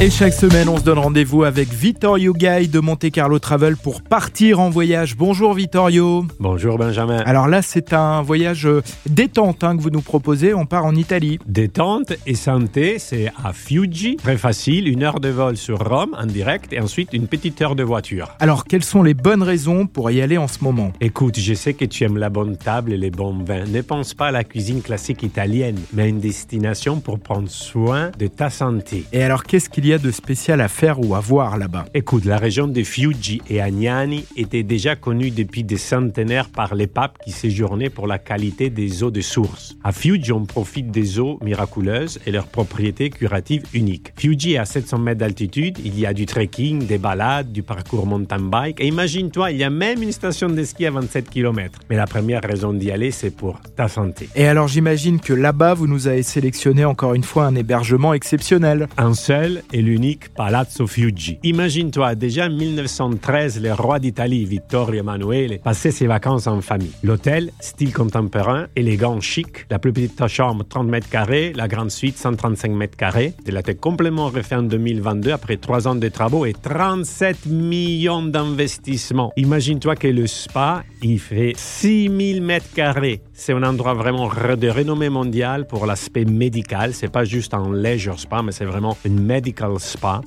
Et chaque semaine, on se donne rendez-vous avec Vittorio Gay de Monte Carlo Travel pour partir en voyage. Bonjour Vittorio. Bonjour Benjamin. Alors là, c'est un voyage euh, détente hein, que vous nous proposez. On part en Italie. Détente et santé, c'est à Fiuggi. Très facile, une heure de vol sur Rome en direct et ensuite une petite heure de voiture. Alors, quelles sont les bonnes raisons pour y aller en ce moment? Écoute, je sais que tu aimes la bonne table et les bons vins. Ne pense pas à la cuisine classique italienne, mais à une destination pour prendre soin de ta santé. Et alors, qu'est-ce qu'il y a de spécial à faire ou à voir là-bas Écoute, la région de Fiuggi et Agnani était déjà connue depuis des centenaires par les papes qui séjournaient pour la qualité des eaux de source. À Fiuggi, on profite des eaux miraculeuses et leurs propriétés curatives uniques. Fiuggi est à 700 mètres d'altitude, il y a du trekking, des balades, du parcours mountain bike et imagine-toi, il y a même une station de ski à 27 km. Mais la première raison d'y aller, c'est pour ta santé. Et alors, j'imagine que là-bas, vous nous avez sélectionné encore une fois un hébergement exceptionnel. Un seul et l'unique Palazzo Fiuggi. Imagine-toi, déjà en 1913, le roi d'Italie, Vittorio Emanuele, passait ses vacances en famille. L'hôtel, style contemporain, élégant, chic, la plus petite chambre 30 mètres carrés, la grande suite 135 mètres carrés. Il a été complètement refait en 2022 après trois ans de travaux et 37 millions d'investissements. Imagine-toi que le spa, il fait 6000 mètres carrés. C'est un endroit vraiment de renommée mondiale pour l'aspect médical. C'est pas juste un leisure spa, mais c'est vraiment une medical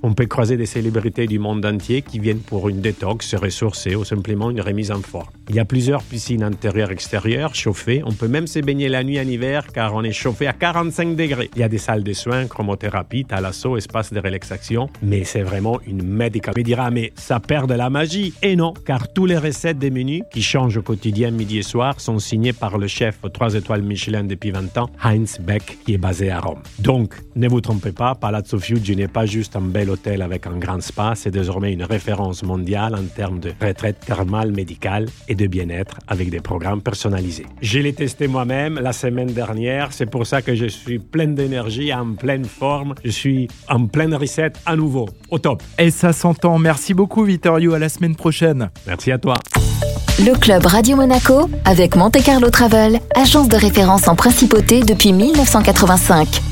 On peut croiser des célébrités du monde entier qui viennent pour une détox, se ressourcer ou simplement une remise en forme. Il y a plusieurs piscines intérieures extérieures chauffées. On peut même se baigner la nuit en hiver car on est chauffé à 45 degrés. Il y a des salles de soins, chromothérapie, thalasso, espace de relaxation. Mais c'est vraiment une medical. On dira, mais ça perd de la magie. Et non, car tous les recettes des menus qui changent au quotidien midi et soir sont signées par le chef aux 3 étoiles Michelin depuis 20 ans, Heinz Beck, qui est basé à Rome. Donc, ne vous trompez pas, Palazzo Fiuggi n'est pas juste un bel hôtel avec un grand spa, c'est désormais une référence mondiale en termes de retraite thermale médicale et de bien-être avec des programmes personnalisés. Je l'ai testé moi-même la semaine dernière, c'est pour ça que je suis plein d'énergie, en pleine forme, je suis en pleine reset à nouveau, au top. Et ça s'entend. Merci beaucoup Vittorio, à la semaine prochaine. Merci à toi. Le club Radio Monaco avec Monte Carlo Travel, agence de référence en principauté depuis 1985.